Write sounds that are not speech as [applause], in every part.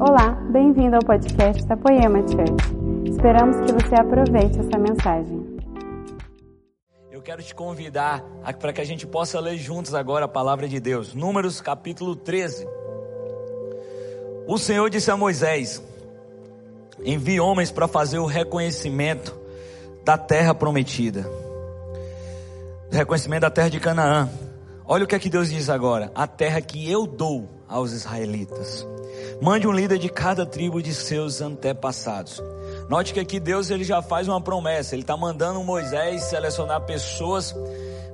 Olá, bem-vindo ao podcast da Poema Church. Esperamos que você aproveite essa mensagem. Eu quero te convidar para que a gente possa ler juntos agora a palavra de Deus. Números capítulo 13. O Senhor disse a Moisés: Envie homens para fazer o reconhecimento da terra prometida. Reconhecimento da terra de Canaã. Olha o que é que Deus diz agora: a terra que eu dou aos israelitas. Mande um líder de cada tribo de seus antepassados. Note que aqui Deus ele já faz uma promessa. Ele está mandando Moisés selecionar pessoas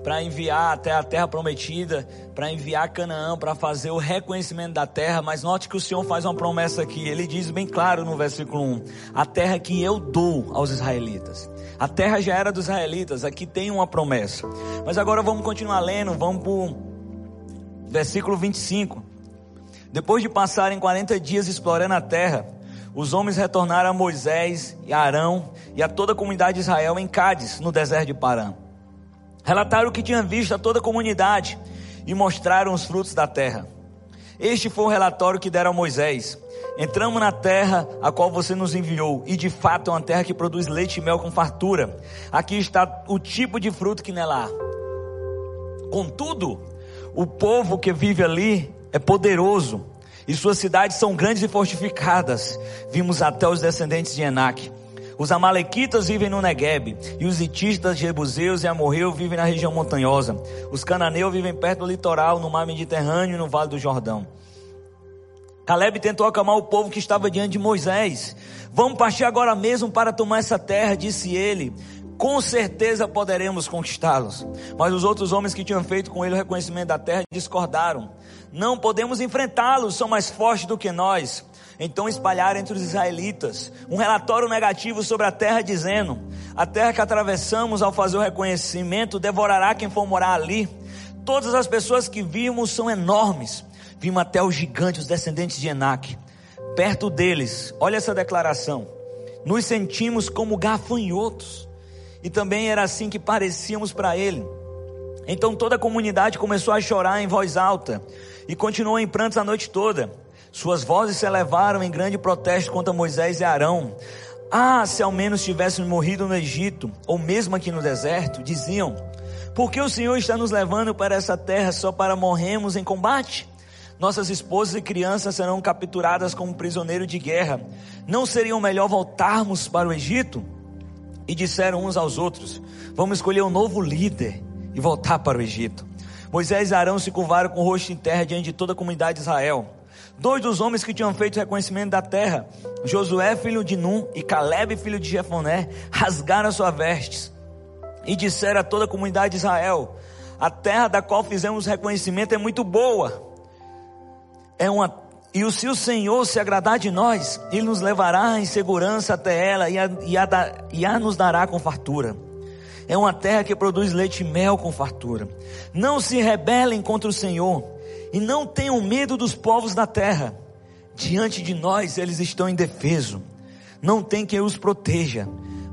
para enviar até a terra prometida, para enviar Canaã, para fazer o reconhecimento da terra. Mas note que o Senhor faz uma promessa aqui. Ele diz bem claro no versículo 1: A terra que eu dou aos israelitas. A terra já era dos israelitas, aqui tem uma promessa. Mas agora vamos continuar lendo, vamos para o versículo 25. Depois de passarem 40 dias explorando a terra, os homens retornaram a Moisés e a Arão e a toda a comunidade de Israel em Cádiz, no deserto de Parã. Relataram o que tinham visto a toda a comunidade e mostraram os frutos da terra. Este foi o relatório que deram a Moisés. Entramos na terra a qual você nos enviou, e de fato é uma terra que produz leite e mel com fartura. Aqui está o tipo de fruto que nela há. Contudo, o povo que vive ali é poderoso, e suas cidades são grandes e fortificadas. Vimos até os descendentes de Enac. Os amalequitas vivem no Negueb, e os itistas, jebuseus e amorreus vivem na região montanhosa. Os cananeus vivem perto do litoral, no mar Mediterrâneo e no vale do Jordão. Caleb tentou acalmar o povo que estava diante de Moisés. Vamos partir agora mesmo para tomar essa terra, disse ele com certeza poderemos conquistá-los. Mas os outros homens que tinham feito com ele o reconhecimento da terra discordaram. Não podemos enfrentá-los, são mais fortes do que nós. Então espalharam entre os israelitas um relatório negativo sobre a terra, dizendo: A terra que atravessamos ao fazer o reconhecimento devorará quem for morar ali. Todas as pessoas que vimos são enormes. Vimos até os gigantes, os descendentes de Enac. Perto deles, olha essa declaração: nos sentimos como gafanhotos e também era assim que parecíamos para ele. Então toda a comunidade começou a chorar em voz alta e continuou em prantos a noite toda. Suas vozes se elevaram em grande protesto contra Moisés e Arão. Ah, se ao menos tivéssemos morrido no Egito, ou mesmo aqui no deserto, diziam: Por que o Senhor está nos levando para essa terra só para morrermos em combate? Nossas esposas e crianças serão capturadas como prisioneiros de guerra. Não seria melhor voltarmos para o Egito? e disseram uns aos outros: Vamos escolher um novo líder e voltar para o Egito. Moisés e Arão se curvaram com o rosto em terra diante de toda a comunidade de Israel. Dois dos homens que tinham feito reconhecimento da terra, Josué, filho de Num, e Caleb, filho de Jefoné, rasgaram suas vestes e disseram a toda a comunidade de Israel: A terra da qual fizemos reconhecimento é muito boa. É uma e se o Senhor se agradar de nós, Ele nos levará em segurança até ela e a, e a, e a nos dará com fartura. É uma terra que produz leite e mel com fartura. Não se rebelem contra o Senhor e não tenham medo dos povos da terra. Diante de nós eles estão indefesos. Não tem quem os proteja,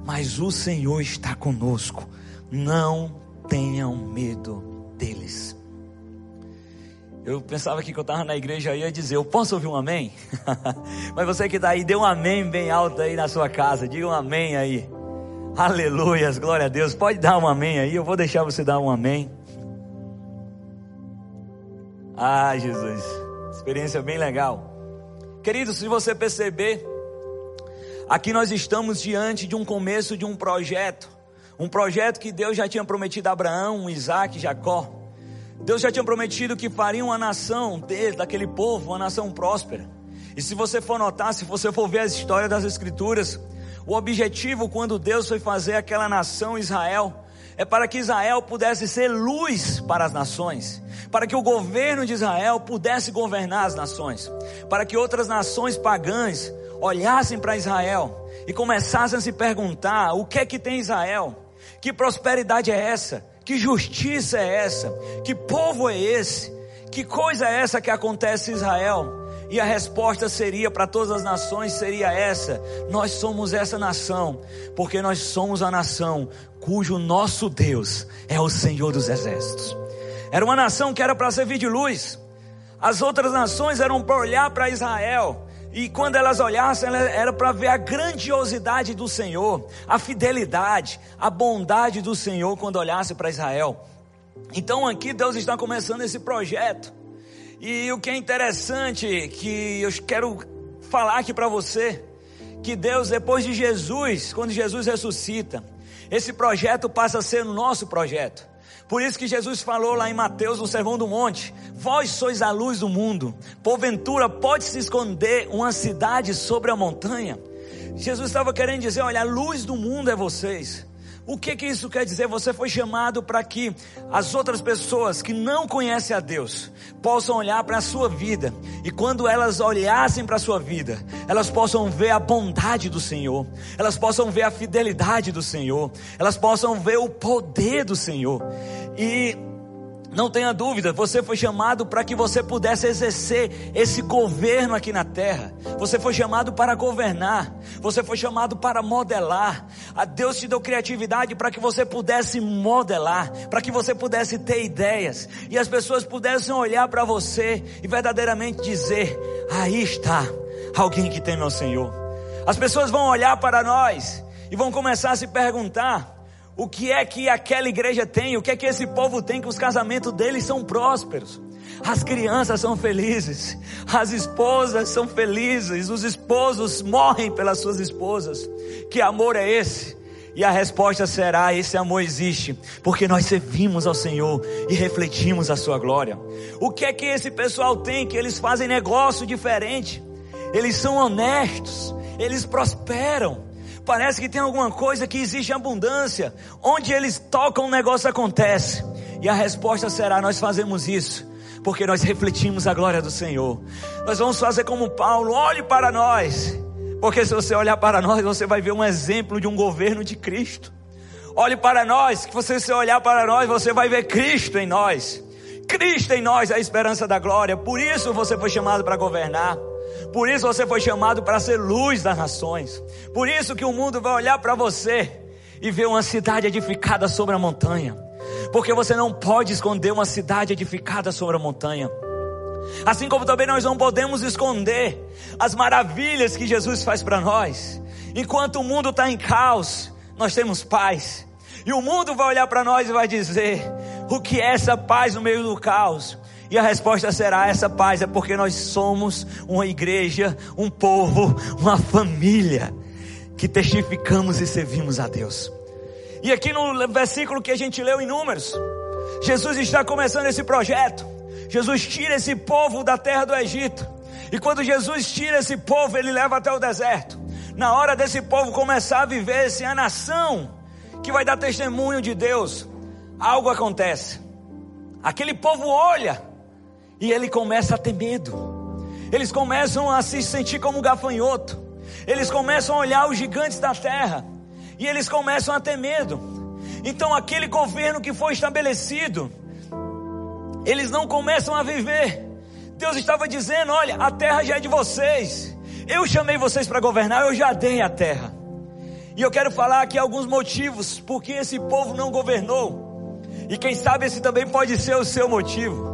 mas o Senhor está conosco. Não tenham medo deles. Eu pensava que eu estava na igreja ia dizer, eu posso ouvir um amém? [laughs] Mas você que está aí, dê um amém bem alto aí na sua casa, diga um amém aí. Aleluias, glória a Deus. Pode dar um amém aí, eu vou deixar você dar um amém. Ah, Jesus, experiência bem legal. Querido, se você perceber, aqui nós estamos diante de um começo de um projeto. Um projeto que Deus já tinha prometido a Abraão, Isaac, Jacó. Deus já tinha prometido que faria uma nação dele, daquele povo, uma nação próspera. E se você for notar, se você for ver as histórias das Escrituras, o objetivo quando Deus foi fazer aquela nação Israel é para que Israel pudesse ser luz para as nações, para que o governo de Israel pudesse governar as nações, para que outras nações pagãs olhassem para Israel e começassem a se perguntar: o que é que tem Israel? Que prosperidade é essa? Que justiça é essa? Que povo é esse? Que coisa é essa que acontece em Israel? E a resposta seria para todas as nações seria essa: nós somos essa nação, porque nós somos a nação cujo nosso Deus é o Senhor dos exércitos. Era uma nação que era para servir de luz. As outras nações eram para olhar para Israel E quando elas olhassem, era para ver a grandiosidade do Senhor, a fidelidade, a bondade do Senhor quando olhasse para Israel. Então aqui Deus está começando esse projeto. E o que é interessante que eu quero falar aqui para você, que Deus depois de Jesus, quando Jesus ressuscita, esse projeto passa a ser nosso projeto. Por isso que Jesus falou lá em Mateus, no Sermão do Monte: Vós sois a luz do mundo. Porventura pode se esconder uma cidade sobre a montanha? Jesus estava querendo dizer: Olha, a luz do mundo é vocês. O que que isso quer dizer? Você foi chamado para que as outras pessoas que não conhecem a Deus possam olhar para a sua vida e quando elas olhassem para a sua vida, elas possam ver a bondade do Senhor, elas possam ver a fidelidade do Senhor, elas possam ver o poder do Senhor. E não tenha dúvida, você foi chamado para que você pudesse exercer esse governo aqui na terra. Você foi chamado para governar. Você foi chamado para modelar. A Deus te deu criatividade para que você pudesse modelar, para que você pudesse ter ideias e as pessoas pudessem olhar para você e verdadeiramente dizer: aí está alguém que tem meu Senhor. As pessoas vão olhar para nós e vão começar a se perguntar: o que é que aquela igreja tem, o que é que esse povo tem, que os casamentos deles são prósperos. As crianças são felizes, as esposas são felizes, os esposos morrem pelas suas esposas. Que amor é esse? E a resposta será: esse amor existe, porque nós servimos ao Senhor e refletimos a Sua glória. O que é que esse pessoal tem? Que eles fazem negócio diferente, eles são honestos, eles prosperam. Parece que tem alguma coisa que existe abundância. Onde eles tocam, o negócio acontece. E a resposta será: nós fazemos isso porque nós refletimos a glória do Senhor. Nós vamos fazer como Paulo: olhe para nós. Porque se você olhar para nós, você vai ver um exemplo de um governo de Cristo. Olhe para nós, que você se olhar para nós, você vai ver Cristo em nós. Cristo em nós é a esperança da glória. Por isso você foi chamado para governar. Por isso você foi chamado para ser luz das nações. Por isso que o mundo vai olhar para você e ver uma cidade edificada sobre a montanha. Porque você não pode esconder uma cidade edificada sobre a montanha. Assim como também nós não podemos esconder as maravilhas que Jesus faz para nós. Enquanto o mundo está em caos, nós temos paz. E o mundo vai olhar para nós e vai dizer: o que é essa paz no meio do caos? E a resposta será: essa paz é porque nós somos uma igreja, um povo, uma família que testificamos e servimos a Deus. E aqui no versículo que a gente leu em Números, Jesus está começando esse projeto. Jesus tira esse povo da terra do Egito. E quando Jesus tira esse povo, ele leva até o deserto. Na hora desse povo começar a viver se a nação que vai dar testemunho de Deus, algo acontece. Aquele povo olha e ele começa a ter medo. Eles começam a se sentir como gafanhoto. Eles começam a olhar os gigantes da terra. E eles começam a ter medo. Então aquele governo que foi estabelecido, eles não começam a viver. Deus estava dizendo: olha, a terra já é de vocês. Eu chamei vocês para governar, eu já dei a terra. E eu quero falar aqui alguns motivos porque esse povo não governou. E quem sabe esse também pode ser o seu motivo.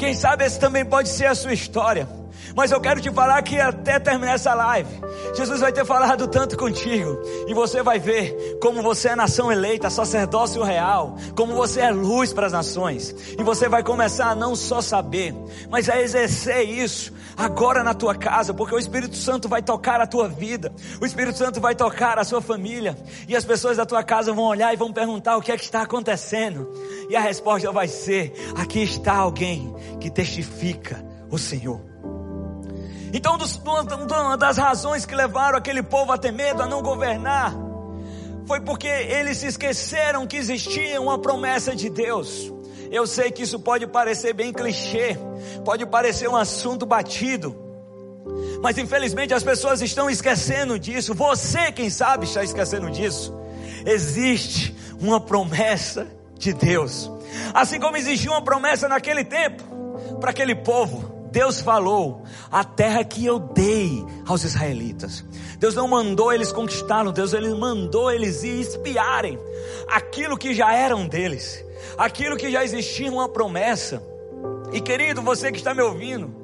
Quem sabe esse também pode ser a sua história. Mas eu quero te falar que até terminar essa live, Jesus vai ter falado tanto contigo, e você vai ver como você é nação eleita, sacerdócio real, como você é luz para as nações, e você vai começar a não só saber, mas a exercer isso agora na tua casa, porque o Espírito Santo vai tocar a tua vida, o Espírito Santo vai tocar a sua família, e as pessoas da tua casa vão olhar e vão perguntar o que é que está acontecendo, e a resposta vai ser: aqui está alguém que testifica o Senhor. Então, uma das razões que levaram aquele povo a ter medo, a não governar, foi porque eles se esqueceram que existia uma promessa de Deus. Eu sei que isso pode parecer bem clichê, pode parecer um assunto batido, mas infelizmente as pessoas estão esquecendo disso. Você, quem sabe, está esquecendo disso. Existe uma promessa de Deus, assim como existia uma promessa naquele tempo para aquele povo. Deus falou: a terra que eu dei aos israelitas. Deus não mandou eles conquistá-lo, Deus ele mandou eles ir espiarem aquilo que já eram deles, aquilo que já existia uma promessa. E querido, você que está me ouvindo,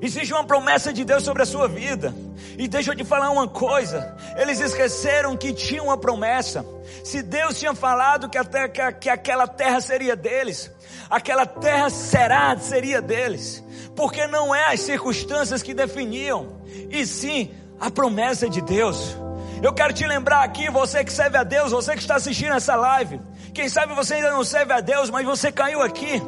Existe uma promessa de Deus sobre a sua vida. E deixa eu te falar uma coisa: eles esqueceram que tinha uma promessa. Se Deus tinha falado que, que, que aquela terra seria deles, aquela terra será, seria deles. Porque não é as circunstâncias que definiam, e sim a promessa de Deus. Eu quero te lembrar aqui, você que serve a Deus, você que está assistindo essa live, quem sabe você ainda não serve a Deus, mas você caiu aqui.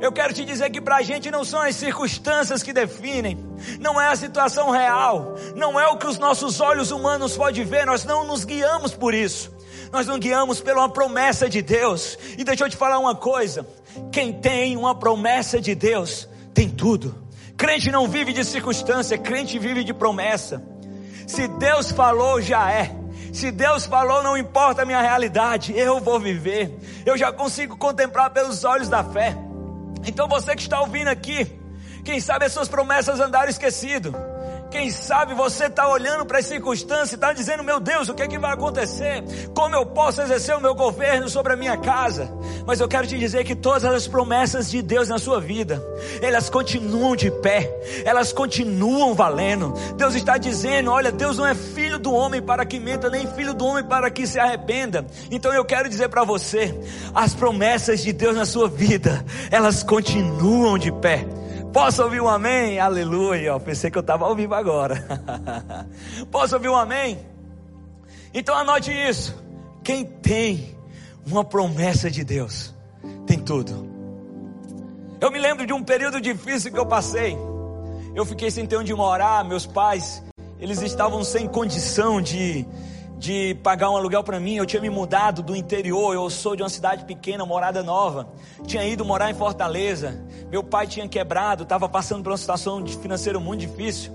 Eu quero te dizer que para a gente não são as circunstâncias que definem, não é a situação real, não é o que os nossos olhos humanos podem ver, nós não nos guiamos por isso, nós não guiamos pela promessa de Deus. E deixa eu te falar uma coisa: quem tem uma promessa de Deus, tem tudo. Crente não vive de circunstância, crente vive de promessa. Se Deus falou, já é. Se Deus falou, não importa a minha realidade, eu vou viver. Eu já consigo contemplar pelos olhos da fé. Então você que está ouvindo aqui, quem sabe as suas promessas andaram esquecido. Quem sabe você está olhando para as circunstâncias e está dizendo: Meu Deus, o que é que vai acontecer? Como eu posso exercer o meu governo sobre a minha casa? Mas eu quero te dizer que todas as promessas de Deus na sua vida, elas continuam de pé, elas continuam valendo. Deus está dizendo: Olha, Deus não é filho do homem para que menta, nem filho do homem para que se arrependa. Então eu quero dizer para você: as promessas de Deus na sua vida, elas continuam de pé. Posso ouvir um amém? Aleluia. Eu pensei que eu estava ao vivo agora. [laughs] Posso ouvir um amém? Então anote isso. Quem tem uma promessa de Deus, tem tudo. Eu me lembro de um período difícil que eu passei. Eu fiquei sem ter onde morar, meus pais, eles estavam sem condição de de pagar um aluguel para mim. Eu tinha me mudado do interior, eu sou de uma cidade pequena, morada nova. Tinha ido morar em Fortaleza. Meu pai tinha quebrado, estava passando por uma situação financeira muito difícil.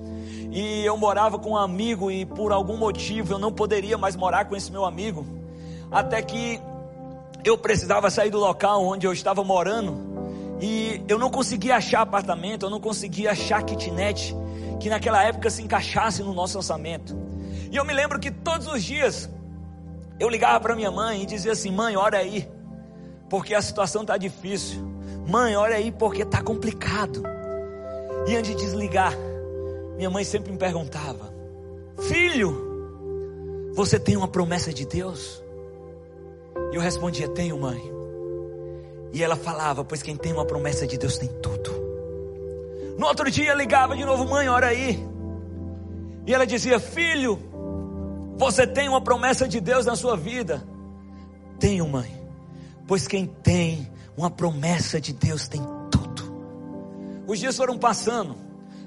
E eu morava com um amigo e por algum motivo eu não poderia mais morar com esse meu amigo. Até que eu precisava sair do local onde eu estava morando. E eu não conseguia achar apartamento, eu não conseguia achar kitnet que naquela época se encaixasse no nosso orçamento. E eu me lembro que todos os dias eu ligava para minha mãe e dizia assim: mãe, olha aí, porque a situação está difícil. Mãe, olha aí, porque está complicado. E antes de desligar, minha mãe sempre me perguntava: Filho, você tem uma promessa de Deus? E eu respondia: Tenho, mãe. E ela falava: Pois quem tem uma promessa de Deus tem tudo. No outro dia ligava de novo: Mãe, olha aí. E ela dizia: Filho, você tem uma promessa de Deus na sua vida? Tenho, mãe. Pois quem tem uma promessa de Deus tem tudo. Os dias foram passando.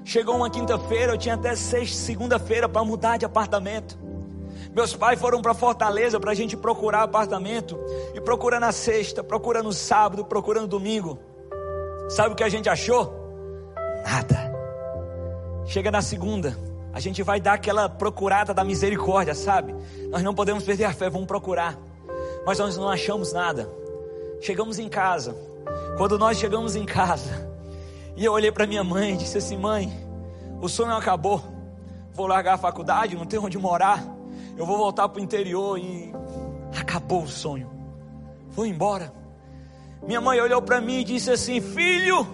Chegou uma quinta-feira, eu tinha até sexta, segunda-feira para mudar de apartamento. Meus pais foram para Fortaleza para a gente procurar apartamento. E procura na sexta, procura no sábado, procura no domingo. Sabe o que a gente achou? Nada. Chega na segunda, a gente vai dar aquela procurada da misericórdia, sabe? Nós não podemos perder a fé, vamos procurar. Mas nós não achamos nada. Chegamos em casa. Quando nós chegamos em casa, e eu olhei para minha mãe e disse assim: Mãe, o sonho acabou. Vou largar a faculdade, não tenho onde morar. Eu vou voltar para o interior e acabou o sonho. Vou embora. Minha mãe olhou para mim e disse assim: Filho,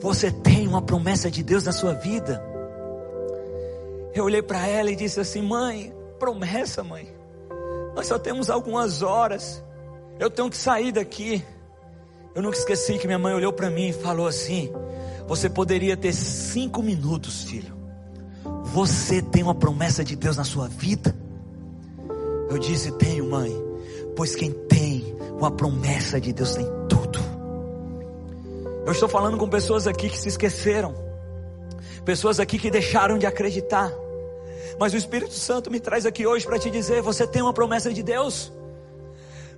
você tem uma promessa de Deus na sua vida. Eu olhei para ela e disse assim: Mãe, promessa, mãe. Nós só temos algumas horas. Eu tenho que sair daqui. Eu nunca esqueci que minha mãe olhou para mim e falou assim: Você poderia ter cinco minutos, filho. Você tem uma promessa de Deus na sua vida? Eu disse: Tenho, mãe. Pois quem tem uma promessa de Deus tem tudo. Eu estou falando com pessoas aqui que se esqueceram. Pessoas aqui que deixaram de acreditar. Mas o Espírito Santo me traz aqui hoje para te dizer: você tem uma promessa de Deus.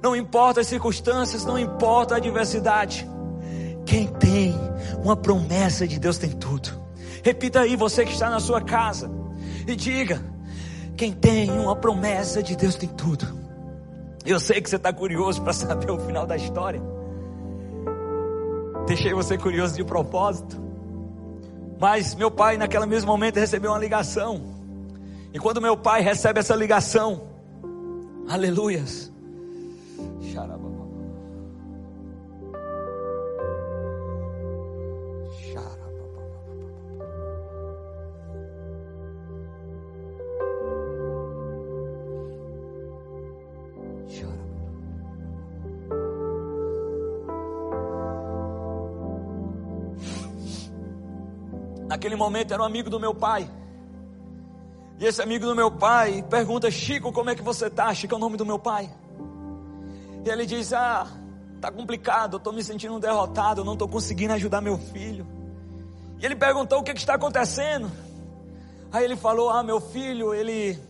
Não importa as circunstâncias, não importa a adversidade. Quem tem uma promessa de Deus tem tudo. Repita aí, você que está na sua casa, e diga: quem tem uma promessa de Deus tem tudo. Eu sei que você está curioso para saber o final da história. Deixei você curioso de propósito. Mas meu pai, naquele mesmo momento, recebeu uma ligação e quando meu pai recebe essa ligação, aleluias. Naquele momento era um amigo do meu pai. E esse amigo do meu pai pergunta: Chico, como é que você está? Chico é o nome do meu pai. E ele diz: Ah, tá complicado, eu estou me sentindo derrotado, eu não estou conseguindo ajudar meu filho. E ele perguntou: O que, que está acontecendo? Aí ele falou: Ah, meu filho, ele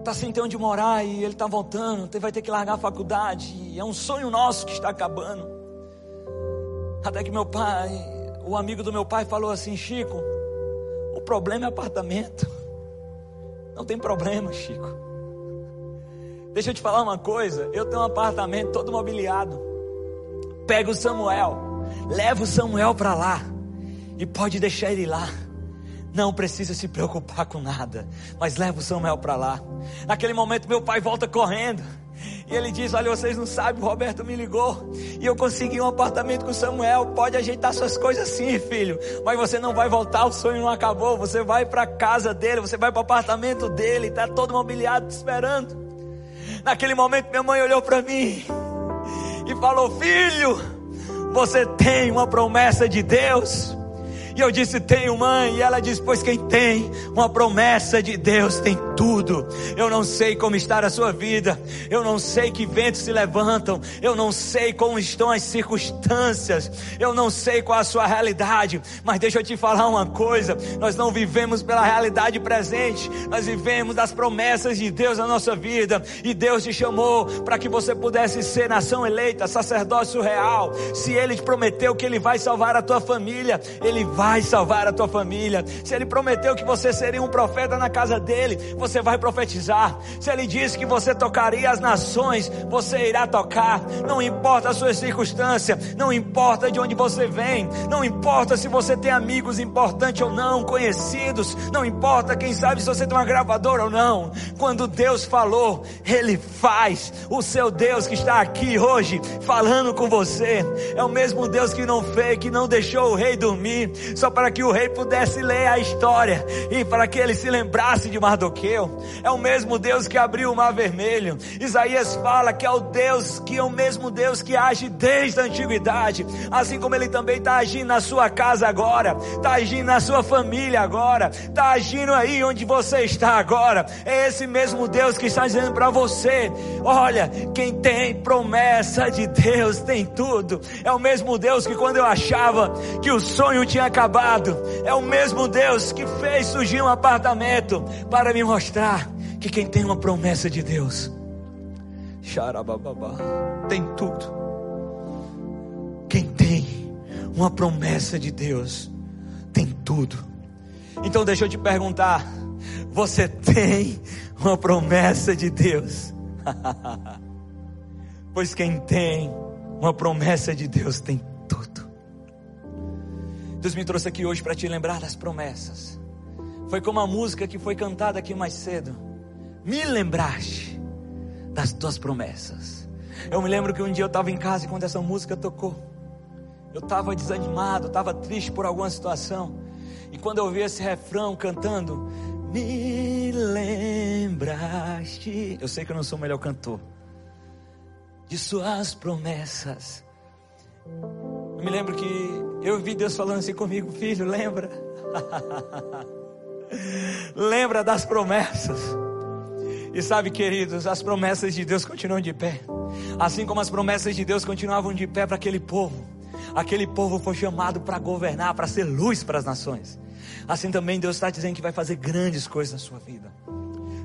está sem ter onde morar e ele está voltando, vai ter que largar a faculdade. E é um sonho nosso que está acabando. Até que meu pai, o amigo do meu pai falou assim: Chico, o problema é apartamento. Não tem problema, Chico. Deixa eu te falar uma coisa: eu tenho um apartamento todo mobiliado. Pega o Samuel, leva o Samuel para lá e pode deixar ele lá. Não precisa se preocupar com nada, mas leva o Samuel para lá. Naquele momento, meu pai volta correndo. E ele diz: Olha, vocês não sabem, o Roberto me ligou. E eu consegui um apartamento com Samuel. Pode ajeitar suas coisas sim, filho. Mas você não vai voltar, o sonho não acabou. Você vai para a casa dele, você vai para o apartamento dele. Está todo mobiliado te esperando. Naquele momento, minha mãe olhou para mim e falou: Filho, você tem uma promessa de Deus. E eu disse: Tenho, mãe. E ela disse: Pois quem tem uma promessa de Deus tem tudo. Eu não sei como está a sua vida. Eu não sei que ventos se levantam. Eu não sei como estão as circunstâncias. Eu não sei qual a sua realidade. Mas deixa eu te falar uma coisa: nós não vivemos pela realidade presente. Nós vivemos das promessas de Deus na nossa vida. E Deus te chamou para que você pudesse ser nação eleita, sacerdócio real. Se Ele te prometeu que Ele vai salvar a tua família, Ele vai vai salvar a tua família. Se ele prometeu que você seria um profeta na casa dele, você vai profetizar. Se ele disse que você tocaria as nações, você irá tocar. Não importa a sua circunstância, não importa de onde você vem, não importa se você tem amigos importantes ou não, conhecidos, não importa quem sabe se você tem uma gravadora ou não. Quando Deus falou, ele faz. O seu Deus que está aqui hoje falando com você é o mesmo Deus que não fez, que não deixou o rei dormir, só para que o rei pudesse ler a história e para que ele se lembrasse de Mardoqueu. É o mesmo Deus que abriu o mar vermelho. Isaías fala que é o Deus, que é o mesmo Deus que age desde a antiguidade, assim como ele também está agindo na sua casa agora, está agindo na sua família agora, está agindo aí onde você está agora. É esse mesmo Deus que está dizendo para você: olha, quem tem promessa de Deus tem tudo. É o mesmo Deus que quando eu achava que o sonho tinha acabado, acabado. É o mesmo Deus que fez surgir um apartamento para me mostrar que quem tem uma promessa de Deus, xarabababá, tem tudo. Quem tem uma promessa de Deus, tem tudo. Então deixa eu te perguntar: você tem uma promessa de Deus? [laughs] pois quem tem uma promessa de Deus tem Deus me trouxe aqui hoje para te lembrar das promessas. Foi como a música que foi cantada aqui mais cedo. Me lembraste das tuas promessas. Eu me lembro que um dia eu estava em casa e quando essa música tocou, eu estava desanimado, estava triste por alguma situação. E quando eu ouvi esse refrão cantando, me lembraste. Eu sei que eu não sou o melhor cantor. De suas promessas. Eu me lembro que eu vi Deus falando assim comigo, filho, lembra? [laughs] lembra das promessas. E sabe, queridos, as promessas de Deus continuam de pé. Assim como as promessas de Deus continuavam de pé para aquele povo. Aquele povo foi chamado para governar, para ser luz para as nações. Assim também Deus está dizendo que vai fazer grandes coisas na sua vida.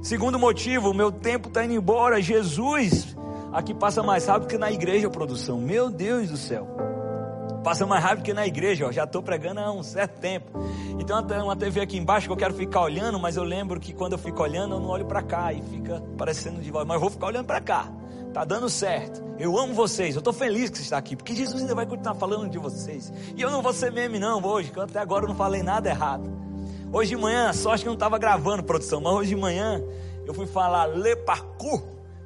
Segundo motivo, meu tempo está indo embora. Jesus aqui passa mais rápido que na igreja, produção. Meu Deus do céu. Passa mais rápido que na igreja, ó. já estou pregando há um certo tempo. Então tem uma TV aqui embaixo que eu quero ficar olhando, mas eu lembro que quando eu fico olhando, eu não olho para cá e fica parecendo de volta. Mas eu vou ficar olhando para cá. Tá dando certo. Eu amo vocês. Eu estou feliz que você está aqui, porque Jesus ainda vai continuar falando de vocês. E eu não vou ser meme não hoje, que até agora eu não falei nada errado. Hoje de manhã, sorte que eu não estava gravando produção, mas hoje de manhã eu fui falar le.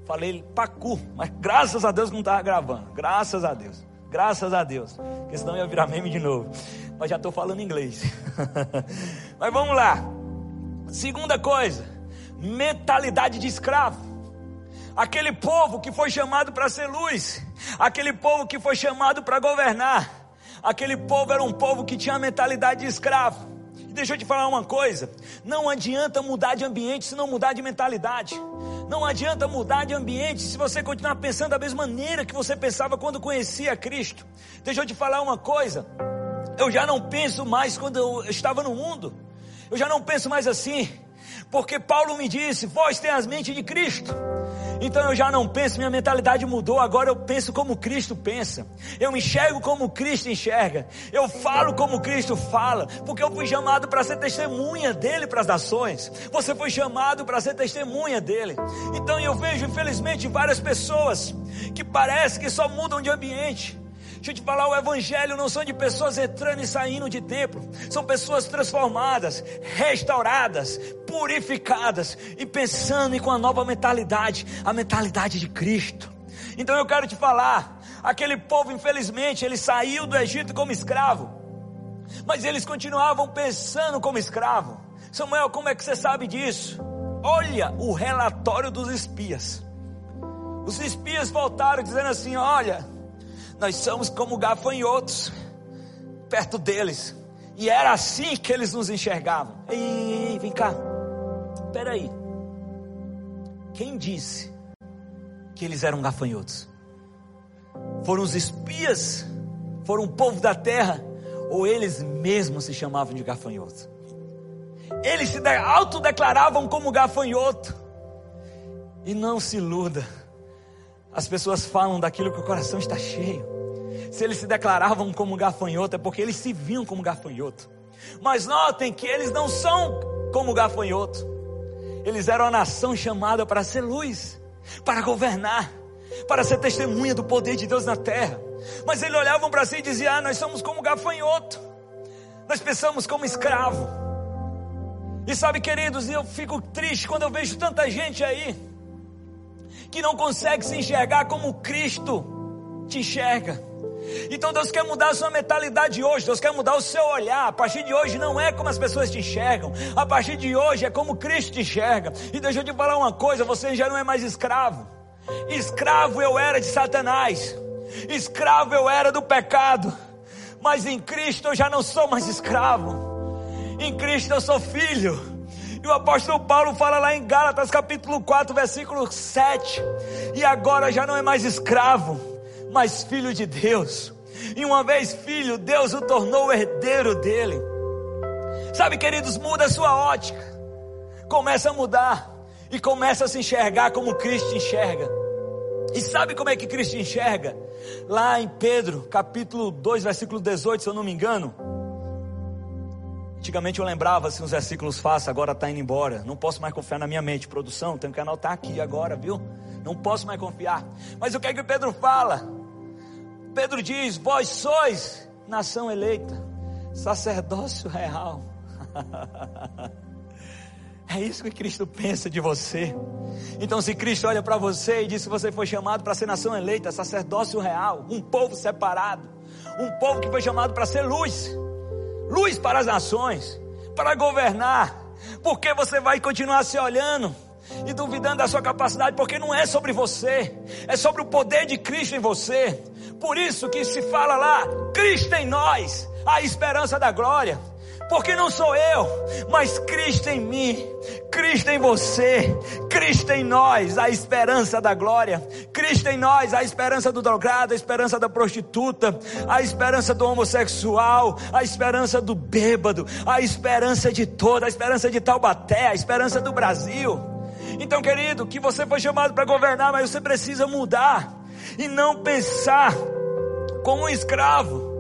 Falei pacu, mas graças a Deus não estava gravando. Graças a Deus. Graças a Deus. Porque senão ia virar meme de novo. Mas já estou falando inglês. [laughs] Mas vamos lá. Segunda coisa: mentalidade de escravo. Aquele povo que foi chamado para ser luz. Aquele povo que foi chamado para governar. Aquele povo era um povo que tinha a mentalidade de escravo. E deixa eu te falar uma coisa: não adianta mudar de ambiente se não mudar de mentalidade. Não adianta mudar de ambiente se você continuar pensando da mesma maneira que você pensava quando conhecia Cristo. Deixa eu te falar uma coisa: eu já não penso mais quando eu estava no mundo. Eu já não penso mais assim, porque Paulo me disse: vós tem as mentes de Cristo. Então eu já não penso, minha mentalidade mudou, agora eu penso como Cristo pensa. Eu enxergo como Cristo enxerga. Eu falo como Cristo fala, porque eu fui chamado para ser testemunha dele para as nações. Você foi chamado para ser testemunha dele. Então eu vejo, infelizmente, várias pessoas que parece que só mudam de ambiente. Deixa eu te falar, o evangelho não são de pessoas entrando e saindo de templo. São pessoas transformadas, restauradas, purificadas e pensando em com a nova mentalidade, a mentalidade de Cristo. Então eu quero te falar, aquele povo, infelizmente, ele saiu do Egito como escravo. Mas eles continuavam pensando como escravo. Samuel, como é que você sabe disso? Olha o relatório dos espias. Os espias voltaram dizendo assim: Olha, nós somos como gafanhotos perto deles. E era assim que eles nos enxergavam. Ei, ei, ei vem cá. Espera aí. Quem disse que eles eram gafanhotos? Foram os espias? Foram o povo da terra? Ou eles mesmos se chamavam de gafanhotos? Eles se autodeclaravam como gafanhoto. E não se iluda as pessoas falam daquilo que o coração está cheio. Se eles se declaravam como gafanhoto, é porque eles se viam como gafanhoto. Mas notem que eles não são como gafanhoto. Eles eram a nação chamada para ser luz, para governar, para ser testemunha do poder de Deus na terra. Mas eles olhavam para si e diziam: ah, nós somos como gafanhoto. Nós pensamos como escravo. E sabe, queridos, eu fico triste quando eu vejo tanta gente aí que não consegue se enxergar como Cristo te enxerga. Então Deus quer mudar a sua mentalidade hoje, Deus quer mudar o seu olhar. A partir de hoje não é como as pessoas te enxergam, a partir de hoje é como Cristo te enxerga. E deixa eu te falar uma coisa: você já não é mais escravo. Escravo eu era de Satanás, escravo eu era do pecado, mas em Cristo eu já não sou mais escravo. Em Cristo eu sou filho. E o apóstolo Paulo fala lá em Gálatas capítulo 4, versículo 7. E agora já não é mais escravo, mas filho de Deus. E uma vez filho, Deus o tornou herdeiro dele. Sabe, queridos, muda a sua ótica. Começa a mudar e começa a se enxergar como Cristo enxerga. E sabe como é que Cristo enxerga? Lá em Pedro, capítulo 2, versículo 18, se eu não me engano. Antigamente eu lembrava assim os versículos fáceis, agora está indo embora. Não posso mais confiar na minha mente. Produção, tenho que anotar aqui agora, viu? Não posso mais confiar. Mas o que é que Pedro fala? Pedro diz: Vós sois nação eleita, sacerdócio real. [laughs] É isso que Cristo pensa de você. Então, se Cristo olha para você e diz que você foi chamado para ser nação eleita, sacerdócio real, um povo separado, um povo que foi chamado para ser luz luz para as nações, para governar, porque você vai continuar se olhando e duvidando da sua capacidade, porque não é sobre você, é sobre o poder de Cristo em você. Por isso que se fala lá, Cristo em nós, a esperança da glória porque não sou eu, mas Cristo em mim, Cristo em você, Cristo em nós, a esperança da glória, Cristo em nós, a esperança do drogado, a esperança da prostituta, a esperança do homossexual, a esperança do bêbado, a esperança de toda, a esperança de Taubaté, a esperança do Brasil. Então, querido, que você foi chamado para governar, mas você precisa mudar e não pensar como um escravo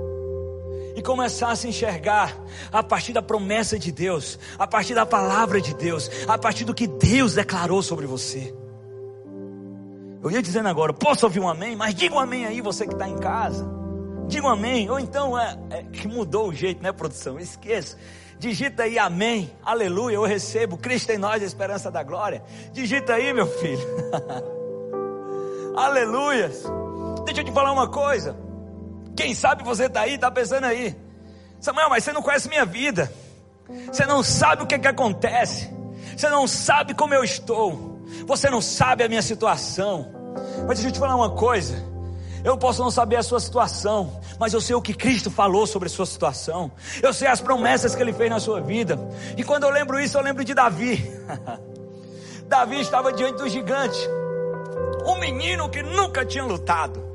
e começar a enxergar a partir da promessa de Deus, a partir da palavra de Deus, a partir do que Deus declarou sobre você. Eu ia dizendo agora, posso ouvir um amém? Mas diga um amém aí, você que está em casa. Diga um amém. Ou então é, é, que mudou o jeito, né, produção? Esqueça. Digita aí amém, aleluia, eu recebo, Cristo em nós, a esperança da glória. Digita aí, meu filho. [laughs] Aleluias. Deixa eu te falar uma coisa. Quem sabe você está aí, está pensando aí, Samuel, mas você não conhece minha vida, você não sabe o que, é que acontece, você não sabe como eu estou, você não sabe a minha situação. Mas deixa eu te falar uma coisa: eu posso não saber a sua situação, mas eu sei o que Cristo falou sobre a sua situação. Eu sei as promessas que ele fez na sua vida. E quando eu lembro isso, eu lembro de Davi. [laughs] Davi estava diante do gigante. Um menino que nunca tinha lutado.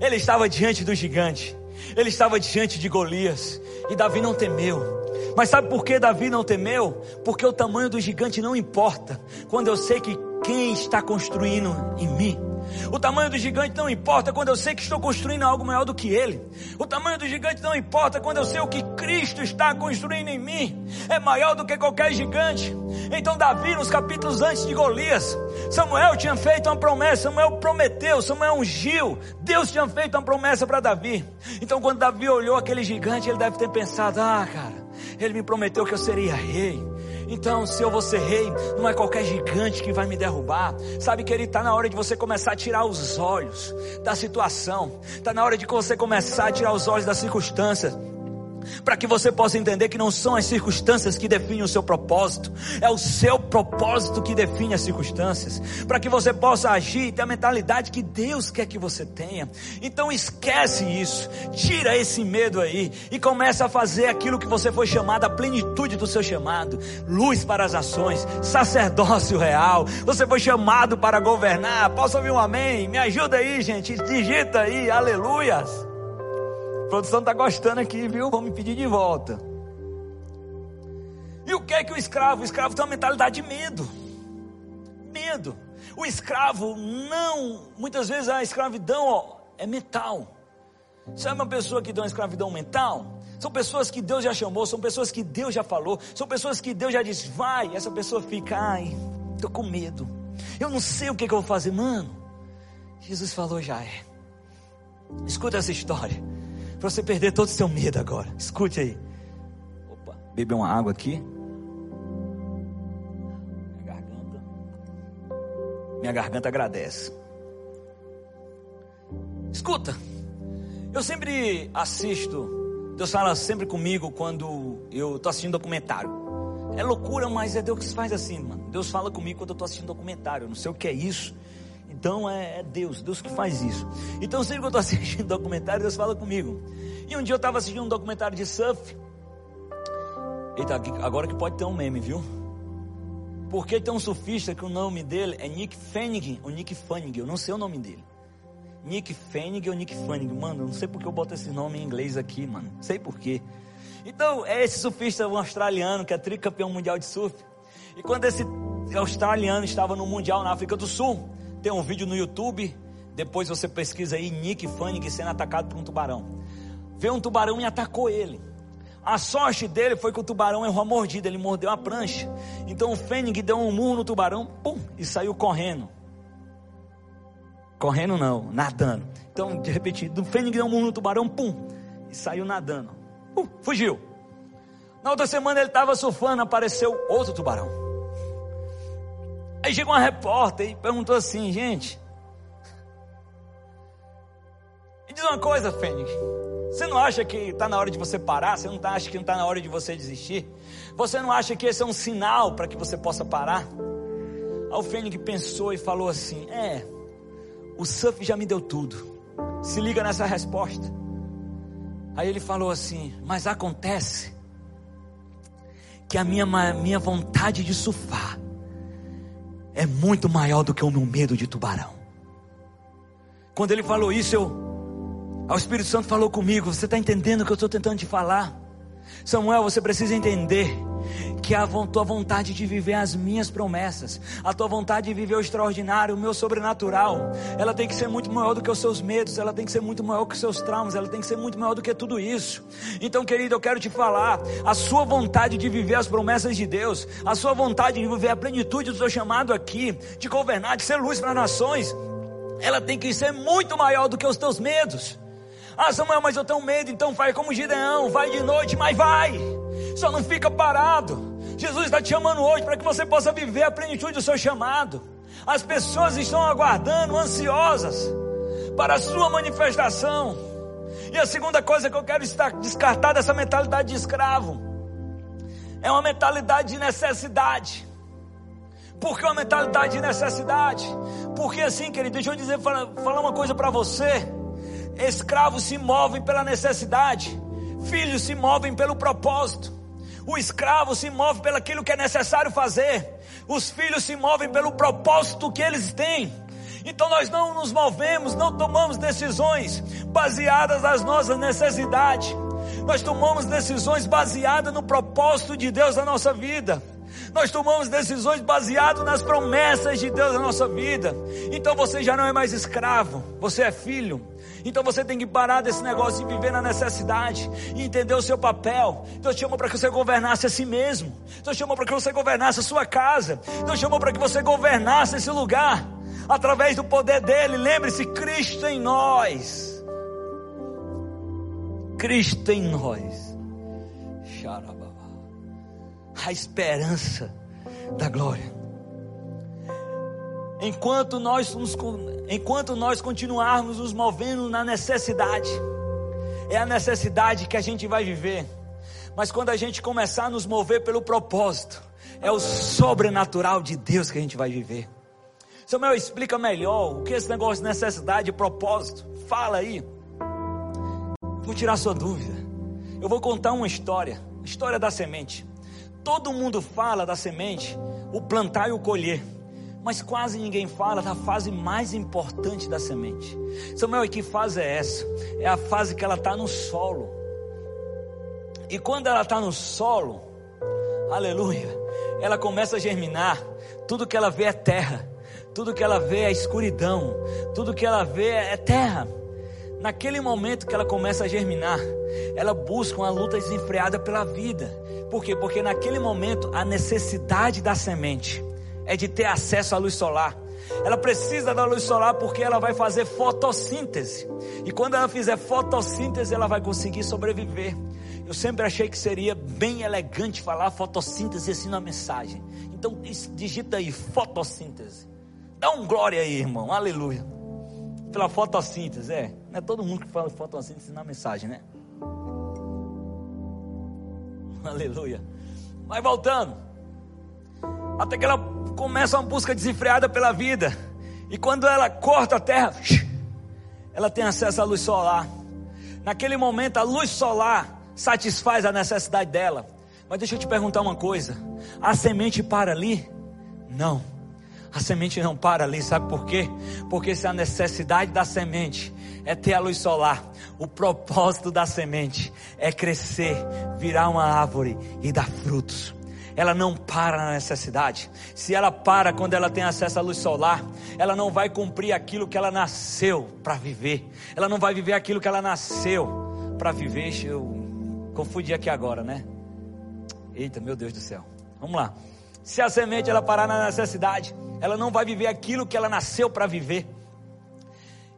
Ele estava diante do gigante. Ele estava diante de Golias. E Davi não temeu. Mas sabe por que Davi não temeu? Porque o tamanho do gigante não importa. Quando eu sei que quem está construindo em mim o tamanho do gigante não importa quando eu sei que estou construindo algo maior do que ele. O tamanho do gigante não importa quando eu sei o que Cristo está construindo em mim. É maior do que qualquer gigante. Então, Davi, nos capítulos antes de Golias, Samuel tinha feito uma promessa. Samuel prometeu, Samuel ungiu. Deus tinha feito uma promessa para Davi. Então, quando Davi olhou aquele gigante, ele deve ter pensado: ah, cara, ele me prometeu que eu seria rei. Então, se eu vou ser rei, não é qualquer gigante que vai me derrubar. Sabe que ele está na hora de você começar a tirar os olhos da situação. Está na hora de você começar a tirar os olhos das circunstâncias para que você possa entender que não são as circunstâncias que definem o seu propósito, é o seu propósito que define as circunstâncias, para que você possa agir e ter a mentalidade que Deus quer que você tenha. Então esquece isso, tira esse medo aí e começa a fazer aquilo que você foi chamado, a plenitude do seu chamado, luz para as ações, sacerdócio real. Você foi chamado para governar. Posso ouvir um amém? Me ajuda aí, gente. Digita aí, aleluias. Produção está gostando aqui, viu? Vamos me pedir de volta. E o que é que o escravo? O escravo tem uma mentalidade de medo. Medo. O escravo não, muitas vezes a escravidão ó, é mental. Sabe uma pessoa que tem uma escravidão mental? São pessoas que Deus já chamou, são pessoas que Deus já falou, são pessoas que Deus já disse, vai, essa pessoa fica, ai, tô com medo. Eu não sei o que, que eu vou fazer, mano. Jesus falou, já é. Escuta essa história. Para você perder todo o seu medo agora. Escute aí. Opa, beber uma água aqui. Minha garganta. Minha garganta agradece. Escuta. Eu sempre assisto. Deus fala sempre comigo quando eu estou assistindo documentário. É loucura, mas é Deus que faz assim, mano. Deus fala comigo quando eu estou assistindo documentário. Eu não sei o que é isso. Então é, é, Deus, Deus que faz isso. Então sempre que eu estou [laughs] assistindo documentário, Deus fala comigo. E um dia eu estava assistindo um documentário de surf. Eita, agora que pode ter um meme, viu? Porque tem um surfista que o nome dele é Nick Fanning ou Nick Fanning, eu não sei o nome dele. Nick Fanning ou Nick Fanning, mano, eu não sei porque eu boto esse nome em inglês aqui, mano, sei porquê. Então, é esse surfista um australiano que é tricampeão mundial de surf. E quando esse australiano estava no mundial na África do Sul, tem um vídeo no YouTube, depois você pesquisa aí Nick Fanning sendo atacado por um tubarão. Veio um tubarão e atacou ele. A sorte dele foi que o tubarão errou a mordida, ele mordeu a prancha. Então o Fanning deu um murro no tubarão, pum, e saiu correndo. Correndo não, nadando. Então, de repente, o Fanning deu um murro no tubarão, pum, e saiu nadando. Pum, fugiu. Na outra semana ele estava surfando, apareceu outro tubarão. Aí chegou uma repórter e perguntou assim, gente. Me diz uma coisa, Fênix. Você não acha que está na hora de você parar? Você não tá, acha que não está na hora de você desistir? Você não acha que esse é um sinal para que você possa parar? Aí o Fênix pensou e falou assim: É, o surf já me deu tudo. Se liga nessa resposta. Aí ele falou assim: Mas acontece que a minha, minha vontade de surfar é muito maior do que o meu medo de tubarão. Quando ele falou isso, eu, o Espírito Santo falou comigo. Você está entendendo o que eu estou tentando te falar? Samuel, você precisa entender que a tua vontade de viver as minhas promessas, a tua vontade de viver o extraordinário, o meu sobrenatural, ela tem que ser muito maior do que os seus medos, ela tem que ser muito maior que os seus traumas, ela tem que ser muito maior do que tudo isso. Então, querido, eu quero te falar, a sua vontade de viver as promessas de Deus, a sua vontade de viver a plenitude do seu chamado aqui, de governar, de ser luz para nações, ela tem que ser muito maior do que os teus medos. Ah, Samuel, mas eu tenho medo, então vai como Gideão, vai de noite, mas vai. Só não fica parado. Jesus está te chamando hoje para que você possa viver a plenitude do seu chamado. As pessoas estão aguardando, ansiosas, para a sua manifestação. E a segunda coisa que eu quero descartar dessa mentalidade de escravo é uma mentalidade de necessidade. Por que uma mentalidade de necessidade? Porque assim, querido, deixa eu dizer, falar, falar uma coisa para você. Escravos se movem pela necessidade, filhos se movem pelo propósito. O escravo se move pelo aquilo que é necessário fazer. Os filhos se movem pelo propósito que eles têm. Então nós não nos movemos, não tomamos decisões baseadas nas nossas necessidades. Nós tomamos decisões baseadas no propósito de Deus na nossa vida. Nós tomamos decisões baseadas nas promessas de Deus na nossa vida. Então você já não é mais escravo, você é filho. Então você tem que parar desse negócio de viver na necessidade e entender o seu papel. Deus chamou para que você governasse a si mesmo. Deus chamou para que você governasse a sua casa. Deus chamou para que você governasse esse lugar através do poder dele. Lembre-se, Cristo em nós. Cristo em nós. A esperança da glória. Enquanto nós, nos, enquanto nós continuarmos nos movendo na necessidade, é a necessidade que a gente vai viver. Mas quando a gente começar a nos mover pelo propósito, é o sobrenatural de Deus que a gente vai viver. Samuel explica melhor o que é esse negócio de necessidade e propósito. Fala aí. Vou tirar sua dúvida. Eu vou contar uma história, história da semente. Todo mundo fala da semente, o plantar e o colher mas quase ninguém fala da fase mais importante da semente. Samuel, e que fase é essa? É a fase que ela está no solo. E quando ela está no solo, aleluia, ela começa a germinar. Tudo que ela vê é terra, tudo que ela vê é escuridão, tudo que ela vê é terra. Naquele momento que ela começa a germinar, ela busca uma luta desenfreada pela vida. Por quê? Porque naquele momento a necessidade da semente é de ter acesso à luz solar. Ela precisa da luz solar porque ela vai fazer fotossíntese. E quando ela fizer fotossíntese, ela vai conseguir sobreviver. Eu sempre achei que seria bem elegante falar fotossíntese assim na mensagem. Então digita aí fotossíntese. Dá um glória aí, irmão. Aleluia. Pela fotossíntese, é. Não é todo mundo que fala fotossíntese na mensagem, né? [laughs] Aleluia. Mas voltando. Até que ela começa uma busca desenfreada pela vida. E quando ela corta a terra, ela tem acesso à luz solar. Naquele momento, a luz solar satisfaz a necessidade dela. Mas deixa eu te perguntar uma coisa: a semente para ali? Não. A semente não para ali, sabe por quê? Porque se a necessidade da semente é ter a luz solar, o propósito da semente é crescer, virar uma árvore e dar frutos ela não para na necessidade. Se ela para quando ela tem acesso à luz solar, ela não vai cumprir aquilo que ela nasceu para viver. Ela não vai viver aquilo que ela nasceu para viver. Eu confundi aqui agora, né? Eita, meu Deus do céu. Vamos lá. Se a semente ela parar na necessidade, ela não vai viver aquilo que ela nasceu para viver.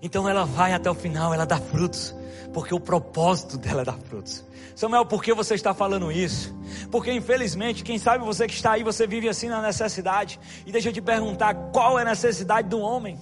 Então ela vai até o final, ela dá frutos, porque o propósito dela é dar frutos. Samuel, por que você está falando isso? Porque infelizmente, quem sabe você que está aí, você vive assim na necessidade. E deixa eu te perguntar, qual é a necessidade do homem?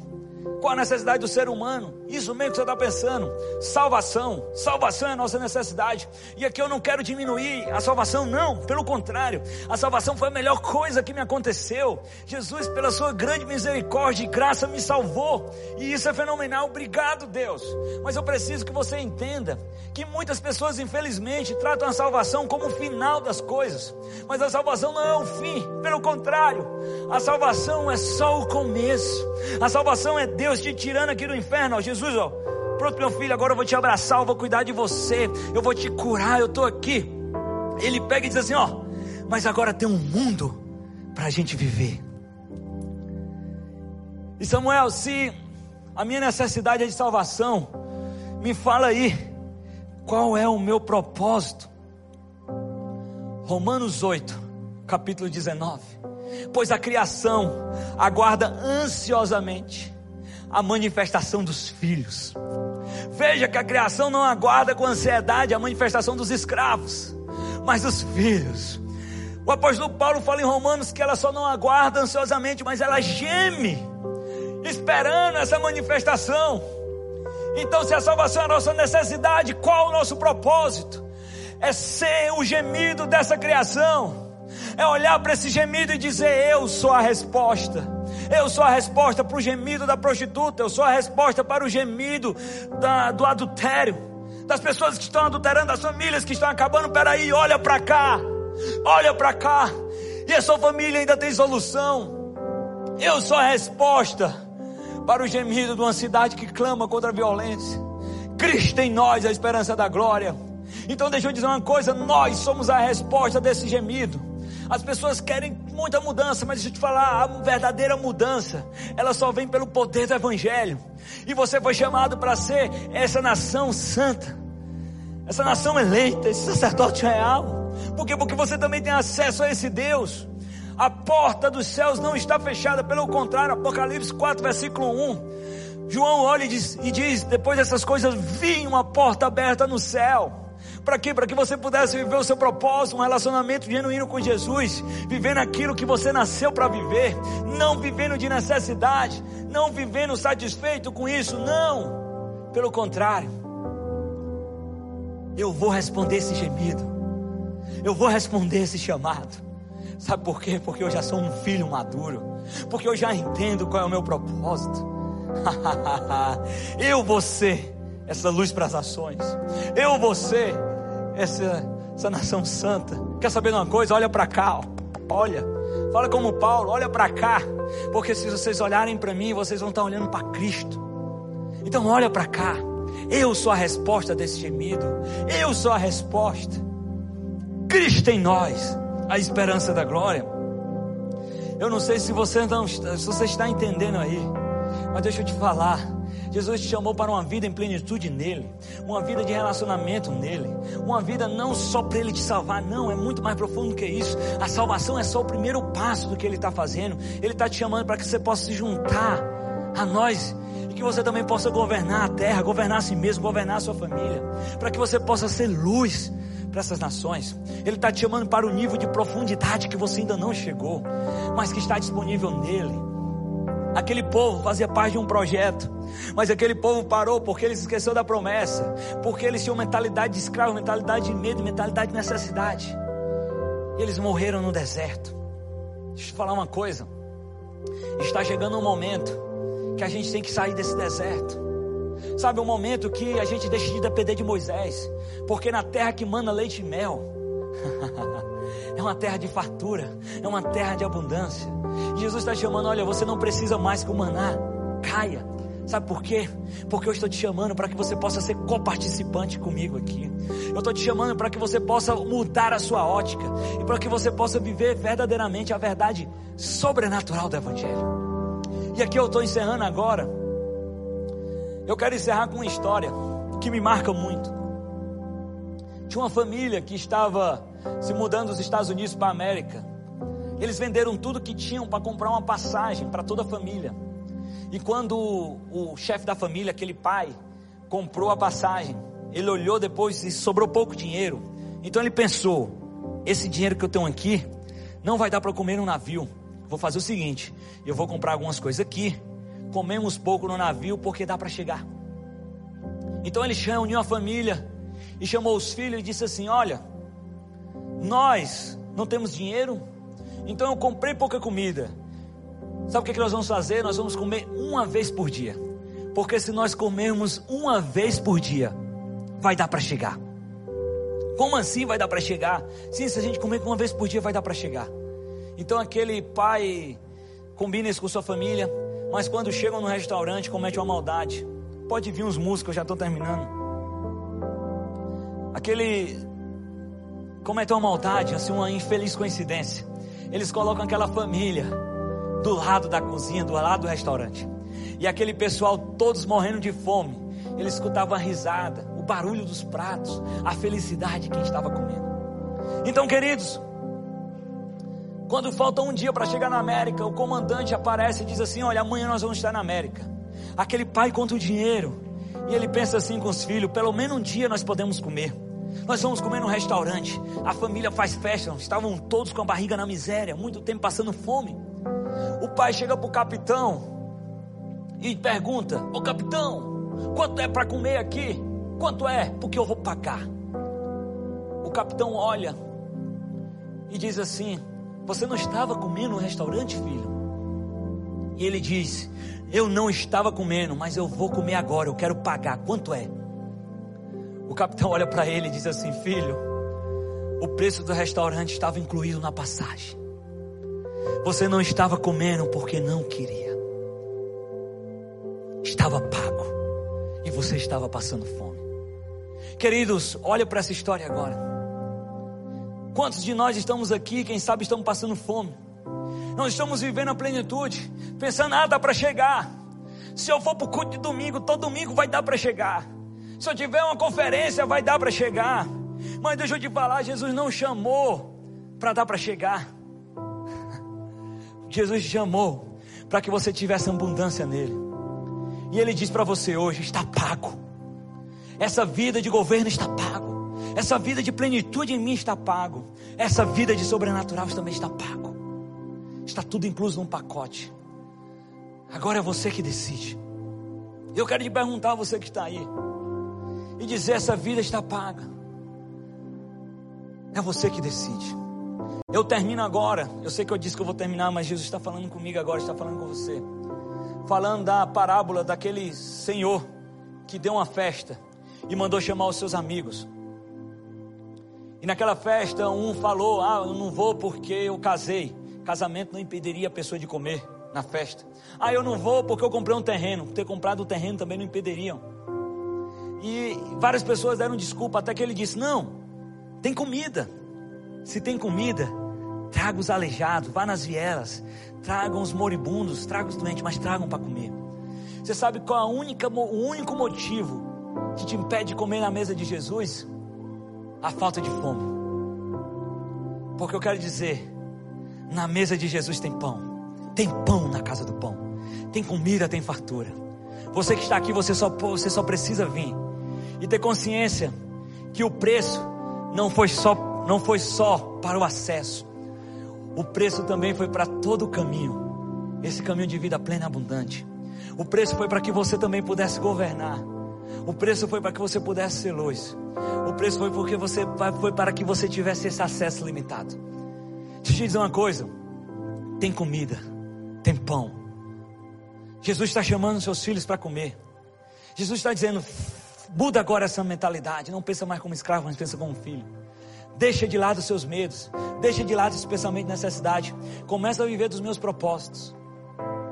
Qual a necessidade do ser humano? Isso mesmo que você está pensando. Salvação. Salvação é a nossa necessidade. E aqui eu não quero diminuir a salvação, não. Pelo contrário, a salvação foi a melhor coisa que me aconteceu. Jesus, pela sua grande misericórdia e graça, me salvou. E isso é fenomenal. Obrigado, Deus. Mas eu preciso que você entenda que muitas pessoas, infelizmente, tratam a salvação como o final das coisas. Mas a salvação não é o fim. Pelo contrário, a salvação é só o começo. A salvação é Deus te tirando aqui do inferno, ó, Jesus, ó, pronto meu filho, agora eu vou te abraçar, eu vou cuidar de você, eu vou te curar, eu estou aqui. Ele pega e diz assim, ó, mas agora tem um mundo para a gente viver. E Samuel, se a minha necessidade é de salvação, me fala aí, qual é o meu propósito? Romanos 8, capítulo 19. Pois a criação aguarda ansiosamente a manifestação dos filhos. Veja que a criação não aguarda com ansiedade a manifestação dos escravos, mas dos filhos. O apóstolo Paulo fala em Romanos que ela só não aguarda ansiosamente, mas ela geme, esperando essa manifestação. Então, se a salvação é a nossa necessidade, qual o nosso propósito? É ser o gemido dessa criação, é olhar para esse gemido e dizer: Eu sou a resposta Eu sou a resposta para o gemido da prostituta. Eu sou a resposta para o gemido da, do adultério. Das pessoas que estão adulterando, das famílias que estão acabando. Peraí, olha para cá. Olha para cá. E a sua família ainda tem solução. Eu sou a resposta para o gemido de uma cidade que clama contra a violência. Cristo em nós, a esperança da glória. Então deixa eu dizer uma coisa, nós somos a resposta desse gemido. As pessoas querem muita mudança, mas deixa eu te falar, a verdadeira mudança, ela só vem pelo poder do Evangelho. E você foi chamado para ser essa nação santa, essa nação eleita, esse sacerdote real. Por quê? Porque você também tem acesso a esse Deus. A porta dos céus não está fechada, pelo contrário, Apocalipse 4, versículo 1. João olha e diz, e diz depois dessas coisas, vi uma porta aberta no céu. Para quê? Para que você pudesse viver o seu propósito, um relacionamento genuíno com Jesus, vivendo aquilo que você nasceu para viver, não vivendo de necessidade, não vivendo satisfeito com isso, não. Pelo contrário, eu vou responder esse gemido, eu vou responder esse chamado. Sabe por quê? Porque eu já sou um filho maduro, porque eu já entendo qual é o meu propósito. [laughs] eu vou ser essa luz para as ações. Eu vou ser essa, essa nação santa. Quer saber de uma coisa? Olha para cá, ó. olha. Fala como Paulo, olha para cá. Porque se vocês olharem para mim, vocês vão estar olhando para Cristo. Então olha para cá. Eu sou a resposta desse gemido. Eu sou a resposta. Cristo em nós, a esperança da glória. Eu não sei se você não, se você está entendendo aí, mas deixa eu te falar. Jesus te chamou para uma vida em plenitude nele, uma vida de relacionamento nele, uma vida não só para ele te salvar, não, é muito mais profundo que isso. A salvação é só o primeiro passo do que ele está fazendo. Ele está te chamando para que você possa se juntar a nós e que você também possa governar a terra, governar a si mesmo, governar a sua família, para que você possa ser luz para essas nações. Ele está te chamando para o nível de profundidade que você ainda não chegou, mas que está disponível nele. Aquele povo fazia parte de um projeto, mas aquele povo parou porque ele se esqueceu da promessa, porque eles tinham mentalidade de escravo, mentalidade de medo, mentalidade de necessidade. E eles morreram no deserto. Deixa eu te falar uma coisa. Está chegando um momento que a gente tem que sair desse deserto. Sabe, um momento que a gente deixa de depender de Moisés, porque na terra que manda leite e mel, [laughs] é uma terra de fartura, é uma terra de abundância. Jesus está chamando, olha, você não precisa mais que o maná caia. Sabe por quê? Porque eu estou te chamando para que você possa ser coparticipante comigo aqui. Eu estou te chamando para que você possa mudar a sua ótica e para que você possa viver verdadeiramente a verdade sobrenatural do Evangelho. E aqui eu estou encerrando agora. Eu quero encerrar com uma história que me marca muito. Tinha uma família que estava se mudando dos Estados Unidos para a América. Eles venderam tudo que tinham para comprar uma passagem para toda a família. E quando o, o chefe da família, aquele pai, comprou a passagem, ele olhou depois e sobrou pouco dinheiro. Então ele pensou: esse dinheiro que eu tenho aqui não vai dar para comer no navio. Vou fazer o seguinte: eu vou comprar algumas coisas aqui, comemos pouco no navio porque dá para chegar. Então ele reuniu a família e chamou os filhos e disse assim: Olha, nós não temos dinheiro, então eu comprei pouca comida. Sabe o que, é que nós vamos fazer? Nós vamos comer uma vez por dia. Porque se nós comermos uma vez por dia, vai dar para chegar. Como assim vai dar para chegar? Sim, se a gente comer uma vez por dia, vai dar para chegar. Então aquele pai combina isso com sua família, mas quando chegam no restaurante, comete uma maldade. Pode vir uns músicos, eu já estou terminando. Aquele cometeu uma maldade, assim, uma infeliz coincidência. Eles colocam aquela família do lado da cozinha, do lado do restaurante. E aquele pessoal todos morrendo de fome. Eles escutavam a risada, o barulho dos pratos, a felicidade de quem estava comendo. Então, queridos, quando falta um dia para chegar na América, o comandante aparece e diz assim: Olha, amanhã nós vamos estar na América. Aquele pai conta o dinheiro. E ele pensa assim com os filhos: pelo menos um dia nós podemos comer. Nós vamos comer no restaurante. A família faz festa. Estavam todos com a barriga na miséria, muito tempo passando fome. O pai chega para o capitão e pergunta: Ô capitão, quanto é para comer aqui? Quanto é? Porque eu vou pagar. O capitão olha e diz assim: Você não estava comendo no restaurante, filho? E ele diz: Eu não estava comendo, mas eu vou comer agora, eu quero pagar. Quanto é? O capitão olha para ele e diz assim: Filho, o preço do restaurante estava incluído na passagem. Você não estava comendo porque não queria. Estava pago. E você estava passando fome. Queridos, olha para essa história agora. Quantos de nós estamos aqui, quem sabe estamos passando fome? Nós estamos vivendo a plenitude, pensando, ah, dá para chegar. Se eu for para o culto de domingo, todo domingo vai dar para chegar. Se eu tiver uma conferência, vai dar para chegar. Mas deixa eu te falar, Jesus não chamou para dar para chegar. [laughs] Jesus chamou para que você tivesse abundância nele. E ele diz para você hoje: está pago. Essa vida de governo está pago. Essa vida de plenitude em mim está pago. Essa vida de sobrenatural também está pago. Está tudo incluso num pacote. Agora é você que decide. Eu quero te perguntar você que está aí. E dizer: essa vida está paga. É você que decide. Eu termino agora. Eu sei que eu disse que eu vou terminar, mas Jesus está falando comigo agora, está falando com você. Falando da parábola daquele senhor que deu uma festa e mandou chamar os seus amigos. E naquela festa, um falou: Ah, eu não vou porque eu casei. Casamento não impediria a pessoa de comer na festa. Ah, eu não vou porque eu comprei um terreno. Ter comprado o terreno também não impediriam. E várias pessoas deram desculpa, até que ele disse: Não, tem comida. Se tem comida, traga os aleijados, vá nas vielas, tragam os moribundos, tragam os doentes, mas tragam para comer. Você sabe qual a única, o único motivo que te impede de comer na mesa de Jesus? A falta de fome. Porque eu quero dizer, na mesa de Jesus tem pão. Tem pão na casa do pão. Tem comida, tem fartura. Você que está aqui, você só, você só precisa vir e ter consciência que o preço não foi só, não foi só para o acesso. O preço também foi para todo o caminho. Esse caminho de vida plena e abundante. O preço foi para que você também pudesse governar. O preço foi para que você pudesse ser luz. O preço foi porque você foi para que você tivesse esse acesso limitado. Deixa eu dizer uma coisa. Tem comida, tem pão. Jesus está chamando seus filhos para comer. Jesus está dizendo: muda agora essa mentalidade. Não pensa mais como escravo, mas pensa como filho. Deixa de lado os seus medos. Deixa de lado esse pensamento de necessidade. Começa a viver dos meus propósitos.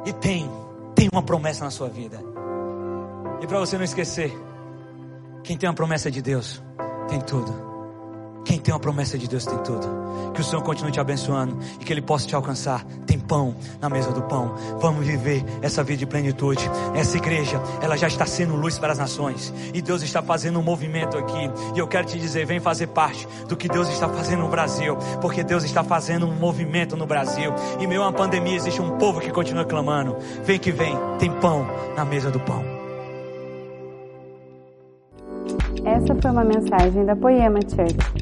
E tem, tem uma promessa na sua vida. E para você não esquecer, quem tem uma promessa de Deus, tem tudo. Quem tem uma promessa de Deus tem tudo. Que o Senhor continue te abençoando e que Ele possa te alcançar. Tem pão na mesa do pão. Vamos viver essa vida de plenitude. Essa igreja, ela já está sendo luz para as nações. E Deus está fazendo um movimento aqui. E eu quero te dizer: vem fazer parte do que Deus está fazendo no Brasil. Porque Deus está fazendo um movimento no Brasil. E meio a uma pandemia, existe um povo que continua clamando: vem que vem, tem pão na mesa do pão. Essa foi uma mensagem da Poema Church.